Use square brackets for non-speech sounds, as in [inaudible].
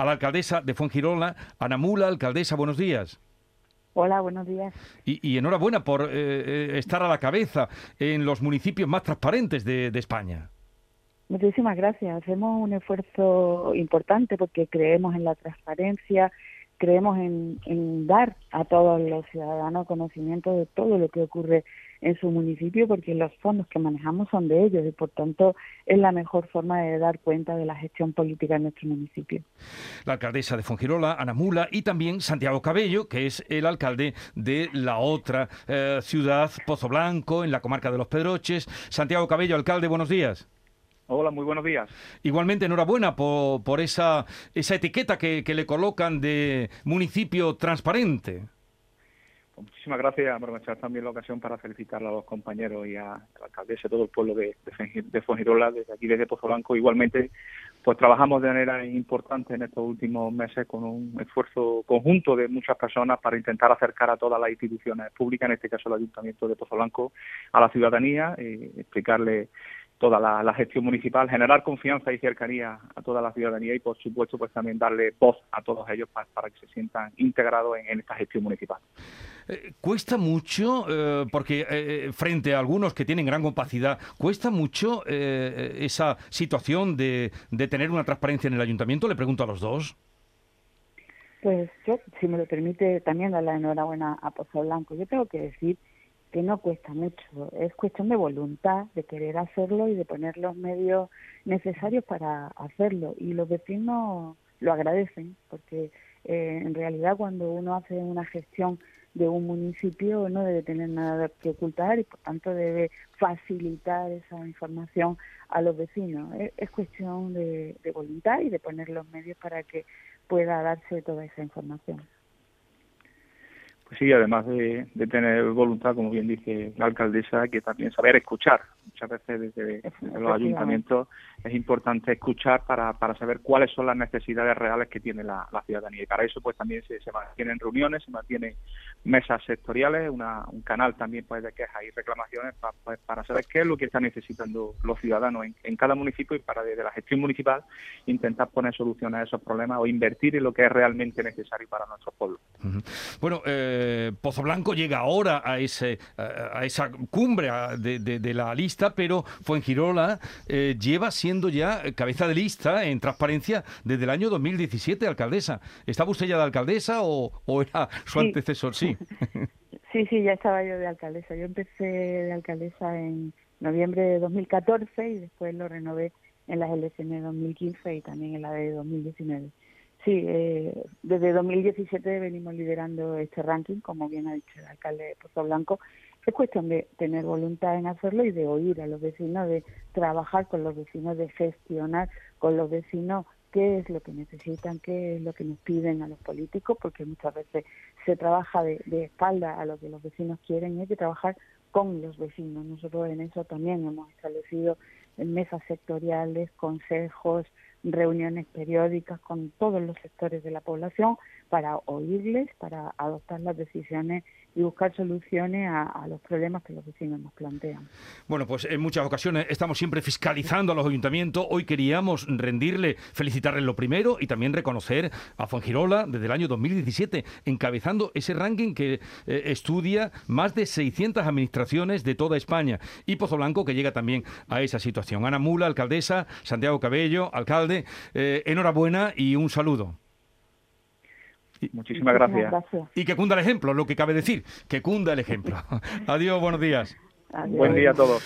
a la alcaldesa de Fuengirola, Ana Mula. Alcaldesa, buenos días. Hola, buenos días. Y, enhorabuena por eh, eh, estar a la cabeza en los municipios más transparentes de, España. Muchísimas gracias. Hacemos un esfuerzo importante porque creemos en la transparencia, creemos en, dar a todos los ciudadanos conocimiento de todo lo que ocurre en su municipio porque los fondos que manejamos son de ellos y por tanto es la mejor forma de dar cuenta de la gestión política en nuestro municipio. La alcaldesa de Fongirola, Ana Mula, y también Santiago Cabello, que es el alcalde de la otra eh, ciudad, Pozo Blanco, en la comarca de Los Pedroches. Santiago Cabello, alcalde, buenos días. Hola, muy buenos días. Igualmente, enhorabuena por, por esa, esa etiqueta que, le colocan de municipio transparente. Pues muchísimas gracias. Aprovechar también la ocasión para felicitar a los compañeros y a, la alcaldesa, a todo el pueblo de, de, Fongirola, desde aquí, desde Pozo Blanco. Igualmente, pues trabajamos de manera importante en estos últimos meses con un esfuerzo conjunto de muchas personas para intentar acercar a todas las instituciones públicas, en este caso el Ayuntamiento de Pozo Blanco, a la ciudadanía, y explicarle toda la, gestión municipal, generar confianza y cercanía a toda la ciudadanía y, por supuesto, pues también darle voz a todos ellos para, que se sientan integrados en, esta gestión municipal. Eh, cuesta mucho, eh, porque eh, frente a algunos que tienen gran capacidad, cuesta mucho esa situación de, de tener una transparencia en el ayuntamiento. Le pregunto a los dos. Pues yo, si me lo permite, también dar la enhorabuena a Pozo Blanco. Yo tengo que decir que no cuesta mucho, es cuestión de voluntad, de querer hacerlo y de poner los medios necesarios para hacerlo. Y los vecinos lo agradecen, porque eh, en realidad cuando uno hace una gestión de un municipio no debe tener nada que ocultar y por tanto debe facilitar esa información a los vecinos. Es, cuestión de voluntad y de poner los medios para que pueda darse toda esa información. Sí, además de, tener voluntad, como bien dice la alcaldesa, que también saber escuchar. Muchas veces desde los ayuntamientos es importante escuchar para, para saber cuáles son las necesidades reales que tiene la, ciudadanía. Y para eso pues también se, se, mantienen reuniones, se mantienen mesas sectoriales, una, un canal también pues de quejas y reclamaciones pues, para saber qué es lo que están necesitando los ciudadanos en, cada municipio y para desde la gestión municipal intentar poner soluciones a esos problemas o invertir en lo que es realmente necesario para nuestros pueblos. Bueno, eh eh, Pozo Blanco llega ahora a, ese, a, esa cumbre de, la lista, pero Fuengirola eh, lleva siendo ya cabeza de lista en transparencia desde el año 2017, alcaldesa. ¿Estaba usted ya de alcaldesa o, era su antecesor? Sí. [laughs] sí, sí, ya estaba yo de alcaldesa. Yo empecé de alcaldesa en noviembre de 2014 y después lo renové en las elecciones de 2015 y también en la de 2019. Sí, eh, desde 2017 venimos liderando este ranking, como bien ha dicho el alcalde de Pozo Blanco. Es cuestión de tener voluntad en hacerlo y de oír a los vecinos, de trabajar con los vecinos, de gestionar con los vecinos qué es lo que necesitan, qué es lo que nos piden a los políticos, porque muchas veces se trabaja de, de espalda a lo que los vecinos quieren y hay que trabajar con los vecinos. Nosotros en eso también hemos establecido mesas sectoriales, consejos, reuniones periódicas con todos los sectores de la población para oírles, para adoptar las decisiones y buscar soluciones a, los problemas que los vecinos nos plantean. Bueno, pues en muchas ocasiones estamos siempre fiscalizando a los ayuntamientos. Hoy queríamos rendirle, felicitarle lo primero y también reconocer a Fuengirola desde el año 2017, encabezando ese ranking que eh, estudia más de 600 administraciones de toda España. Y Pozo Blanco, que llega también a esa situación. Ana Mula, alcaldesa, Santiago Cabello, alcalde, eh, enhorabuena y un saludo. Muchísimas gracias. Y que cunda el ejemplo, lo que cabe decir, que cunda el ejemplo. [laughs] Adiós, buenos días. Buen día a todos.